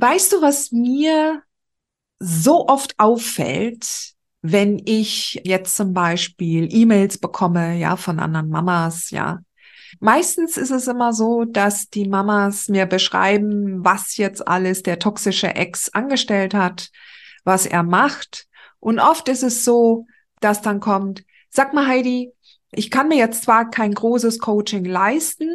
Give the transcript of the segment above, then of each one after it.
Weißt du, was mir so oft auffällt, wenn ich jetzt zum Beispiel E-Mails bekomme, ja, von anderen Mamas, ja. Meistens ist es immer so, dass die Mamas mir beschreiben, was jetzt alles der toxische Ex angestellt hat, was er macht. Und oft ist es so, dass dann kommt, sag mal Heidi, ich kann mir jetzt zwar kein großes Coaching leisten,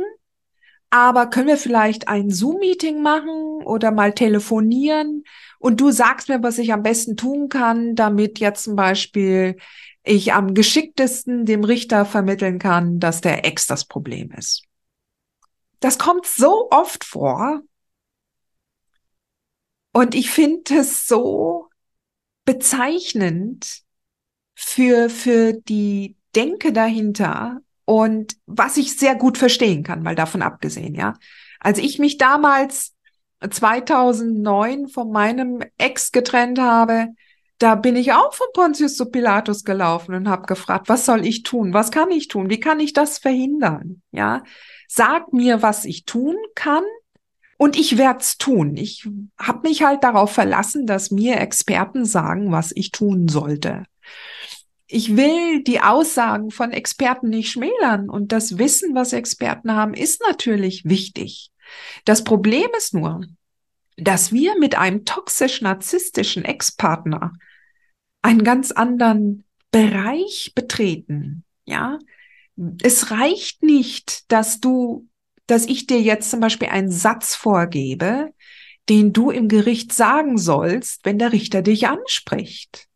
aber können wir vielleicht ein Zoom-Meeting machen oder mal telefonieren und du sagst mir, was ich am besten tun kann, damit jetzt zum Beispiel ich am geschicktesten dem Richter vermitteln kann, dass der Ex das Problem ist. Das kommt so oft vor. Und ich finde es so bezeichnend für, für die Denke dahinter und was ich sehr gut verstehen kann, mal davon abgesehen, ja. Als ich mich damals 2009 von meinem Ex getrennt habe, da bin ich auch von Pontius zu Pilatus gelaufen und habe gefragt, was soll ich tun? Was kann ich tun? Wie kann ich das verhindern? Ja, sag mir, was ich tun kann und ich werde es tun. Ich habe mich halt darauf verlassen, dass mir Experten sagen, was ich tun sollte ich will die Aussagen von Experten nicht schmälern und das Wissen, was Experten haben, ist natürlich wichtig. Das Problem ist nur, dass wir mit einem toxisch-narzisstischen Ex-Partner einen ganz anderen Bereich betreten. Ja, es reicht nicht, dass du, dass ich dir jetzt zum Beispiel einen Satz vorgebe, den du im Gericht sagen sollst, wenn der Richter dich anspricht.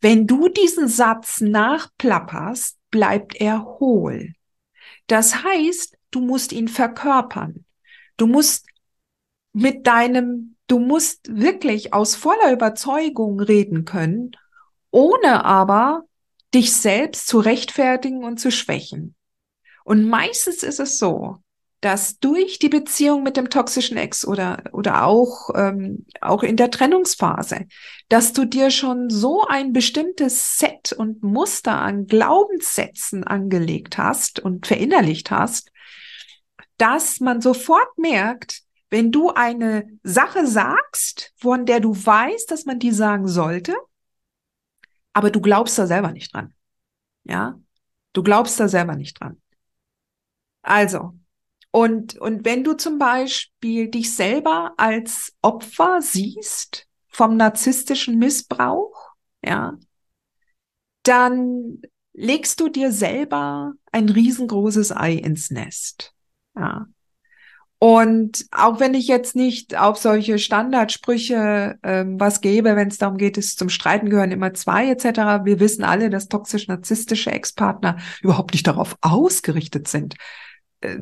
Wenn du diesen Satz nachplapperst, bleibt er hohl. Das heißt, du musst ihn verkörpern. Du musst mit deinem, du musst wirklich aus voller Überzeugung reden können, ohne aber dich selbst zu rechtfertigen und zu schwächen. Und meistens ist es so, dass durch die Beziehung mit dem toxischen Ex oder, oder auch, ähm, auch in der Trennungsphase, dass du dir schon so ein bestimmtes Set und Muster an Glaubenssätzen angelegt hast und verinnerlicht hast, dass man sofort merkt, wenn du eine Sache sagst, von der du weißt, dass man die sagen sollte, aber du glaubst da selber nicht dran. Ja? Du glaubst da selber nicht dran. Also, und, und wenn du zum Beispiel dich selber als Opfer siehst vom narzisstischen Missbrauch, ja, dann legst du dir selber ein riesengroßes Ei ins Nest. Ja. Und auch wenn ich jetzt nicht auf solche Standardsprüche ähm, was gebe, wenn es darum geht, es zum Streiten gehören immer zwei etc. Wir wissen alle, dass toxisch-narzisstische Ex-Partner überhaupt nicht darauf ausgerichtet sind, äh,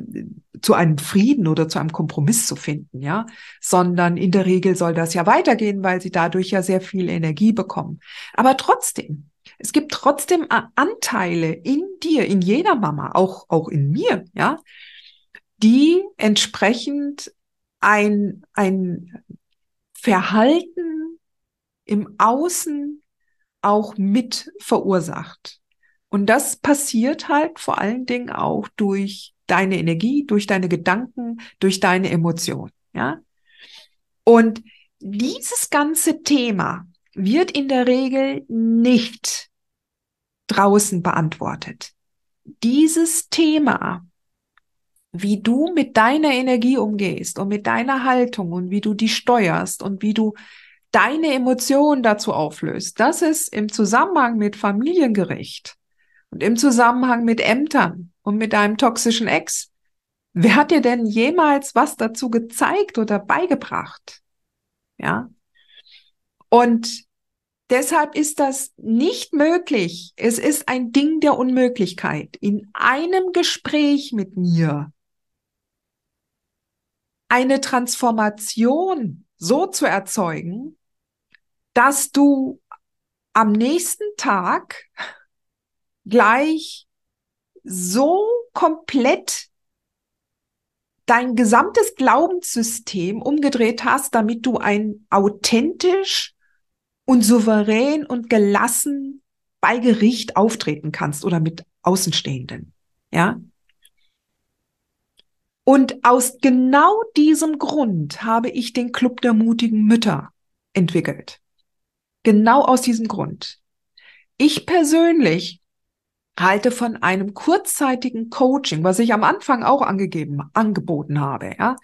zu einem Frieden oder zu einem Kompromiss zu finden, ja, sondern in der Regel soll das ja weitergehen, weil sie dadurch ja sehr viel Energie bekommen. Aber trotzdem, es gibt trotzdem Anteile in dir, in jeder Mama, auch, auch in mir, ja, die entsprechend ein, ein Verhalten im Außen auch mit verursacht. Und das passiert halt vor allen Dingen auch durch deine Energie, durch deine Gedanken, durch deine Emotionen, ja. Und dieses ganze Thema wird in der Regel nicht draußen beantwortet. Dieses Thema, wie du mit deiner Energie umgehst und mit deiner Haltung und wie du die steuerst und wie du deine Emotionen dazu auflöst, das ist im Zusammenhang mit Familiengericht und im Zusammenhang mit Ämtern und mit deinem toxischen Ex. Wer hat dir denn jemals was dazu gezeigt oder beigebracht? Ja. Und deshalb ist das nicht möglich. Es ist ein Ding der Unmöglichkeit, in einem Gespräch mit mir eine Transformation so zu erzeugen, dass du am nächsten Tag gleich so komplett dein gesamtes Glaubenssystem umgedreht hast, damit du ein authentisch und souverän und gelassen bei Gericht auftreten kannst oder mit Außenstehenden. Ja? Und aus genau diesem Grund habe ich den Club der mutigen Mütter entwickelt. Genau aus diesem Grund. Ich persönlich halte von einem kurzzeitigen Coaching, was ich am Anfang auch angegeben, angeboten habe, ja.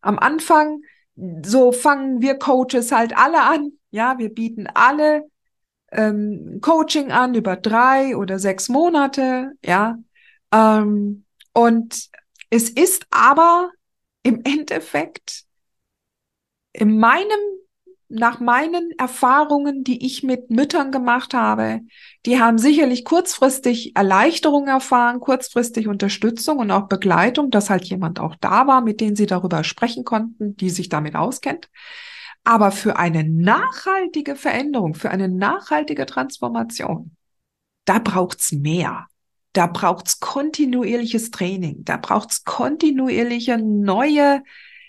Am Anfang, so fangen wir Coaches halt alle an, ja. Wir bieten alle ähm, Coaching an über drei oder sechs Monate, ja. Ähm, und es ist aber im Endeffekt in meinem, nach meinen Erfahrungen, die ich mit Müttern gemacht habe, die haben sicherlich kurzfristig Erleichterung erfahren, kurzfristig Unterstützung und auch Begleitung, dass halt jemand auch da war, mit dem sie darüber sprechen konnten, die sich damit auskennt. Aber für eine nachhaltige Veränderung, für eine nachhaltige Transformation, da braucht's mehr. Da braucht's kontinuierliches Training, da braucht's kontinuierliche neue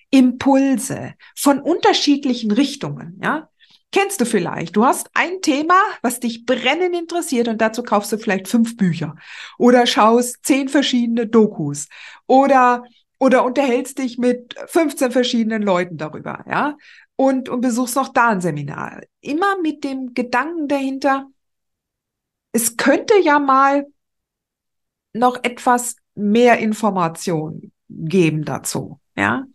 Impulse von unterschiedlichen Richtungen, ja. Kennst du vielleicht? Du hast ein Thema, was dich brennend interessiert und dazu kaufst du vielleicht fünf Bücher oder schaust zehn verschiedene Dokus oder oder unterhältst dich mit 15 verschiedenen Leuten darüber, ja? Und und besuchst noch da ein Seminar. Immer mit dem Gedanken dahinter, es könnte ja mal noch etwas mehr Information geben dazu, ja.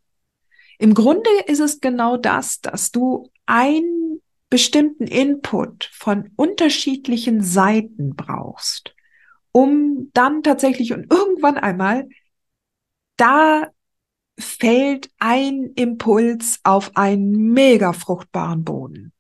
Im Grunde ist es genau das, dass du einen bestimmten Input von unterschiedlichen Seiten brauchst, um dann tatsächlich und irgendwann einmal da fällt ein Impuls auf einen mega fruchtbaren Boden.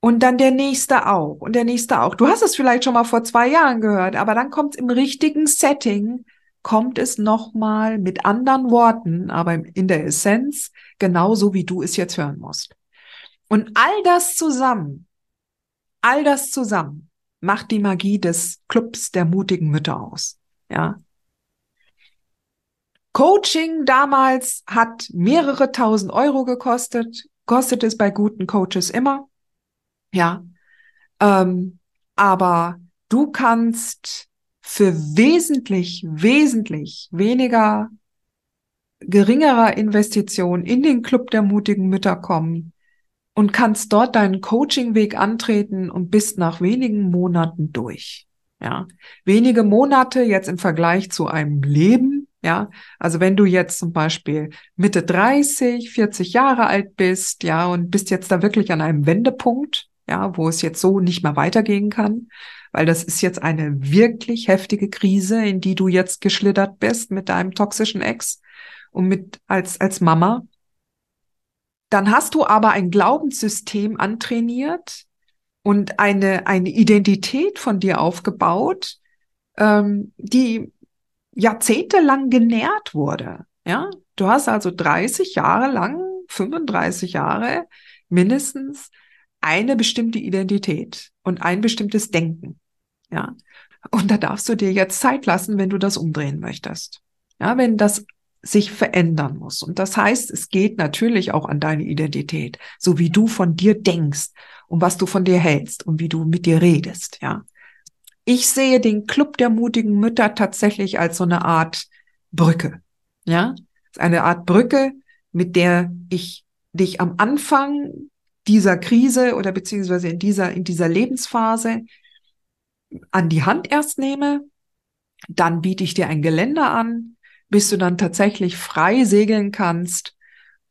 Und dann der nächste auch und der nächste auch. Du hast es vielleicht schon mal vor zwei Jahren gehört, aber dann kommt es im richtigen Setting, kommt es nochmal mit anderen Worten, aber in der Essenz genauso wie du es jetzt hören musst. Und all das zusammen, all das zusammen macht die Magie des Clubs der mutigen Mütter aus. Ja. Coaching damals hat mehrere tausend Euro gekostet, kostet es bei guten Coaches immer. Ja. Ähm, aber du kannst für wesentlich, wesentlich weniger geringerer Investition in den Club der mutigen Mütter kommen und kannst dort deinen Coaching-Weg antreten und bist nach wenigen Monaten durch. Ja, wenige Monate jetzt im Vergleich zu einem Leben. Ja, also wenn du jetzt zum Beispiel Mitte 30, 40 Jahre alt bist, ja, und bist jetzt da wirklich an einem Wendepunkt, ja, wo es jetzt so nicht mehr weitergehen kann, weil das ist jetzt eine wirklich heftige Krise, in die du jetzt geschlittert bist mit deinem toxischen Ex und mit als als Mama. Dann hast du aber ein Glaubenssystem antrainiert und eine eine Identität von dir aufgebaut, ähm, die jahrzehntelang genährt wurde. Ja, du hast also 30 Jahre lang, 35 Jahre mindestens eine bestimmte Identität und ein bestimmtes Denken. Ja. Und da darfst du dir jetzt Zeit lassen, wenn du das umdrehen möchtest. Ja, wenn das sich verändern muss. Und das heißt, es geht natürlich auch an deine Identität, so wie du von dir denkst und was du von dir hältst und wie du mit dir redest, ja. Ich sehe den Club der mutigen Mütter tatsächlich als so eine Art Brücke, ja. Eine Art Brücke, mit der ich dich am Anfang dieser Krise oder beziehungsweise in dieser, in dieser Lebensphase an die Hand erst nehme, dann biete ich dir ein Geländer an, bis du dann tatsächlich frei segeln kannst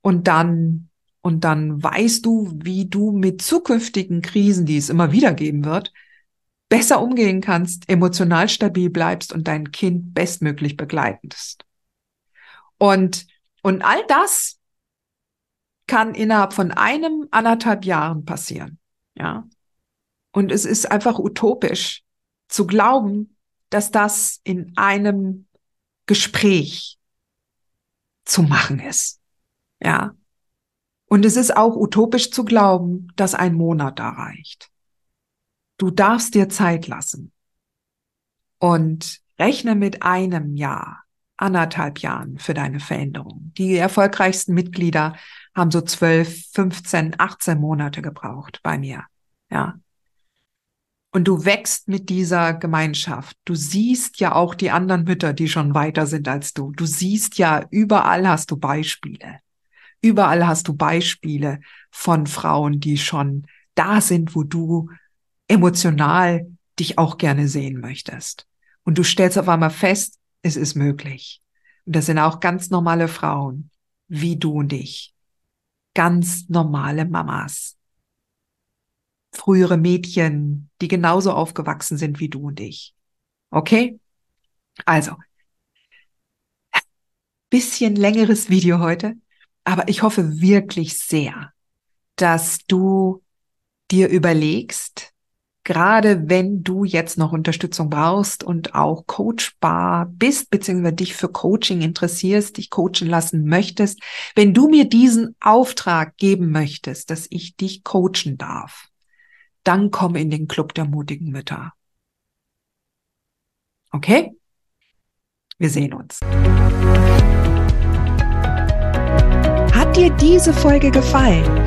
und dann und dann weißt du, wie du mit zukünftigen Krisen, die es immer wieder geben wird, besser umgehen kannst, emotional stabil bleibst und dein Kind bestmöglich begleitest. Und und all das kann innerhalb von einem, anderthalb Jahren passieren. Ja. Und es ist einfach utopisch zu glauben, dass das in einem Gespräch zu machen ist. Ja. Und es ist auch utopisch zu glauben, dass ein Monat da reicht. Du darfst dir Zeit lassen und rechne mit einem Jahr, anderthalb Jahren für deine Veränderung. Die erfolgreichsten Mitglieder haben so zwölf, 15, 18 Monate gebraucht bei mir. Ja. Und du wächst mit dieser Gemeinschaft. Du siehst ja auch die anderen Mütter, die schon weiter sind als du. Du siehst ja, überall hast du Beispiele. Überall hast du Beispiele von Frauen, die schon da sind, wo du emotional dich auch gerne sehen möchtest. Und du stellst auf einmal fest, es ist möglich. Und das sind auch ganz normale Frauen, wie du und ich. Ganz normale Mamas frühere Mädchen, die genauso aufgewachsen sind wie du und ich. Okay? Also, bisschen längeres Video heute, aber ich hoffe wirklich sehr, dass du dir überlegst, gerade wenn du jetzt noch Unterstützung brauchst und auch coachbar bist, beziehungsweise dich für Coaching interessierst, dich coachen lassen möchtest, wenn du mir diesen Auftrag geben möchtest, dass ich dich coachen darf, dann komm in den Club der mutigen Mütter. Okay? Wir sehen uns. Hat dir diese Folge gefallen?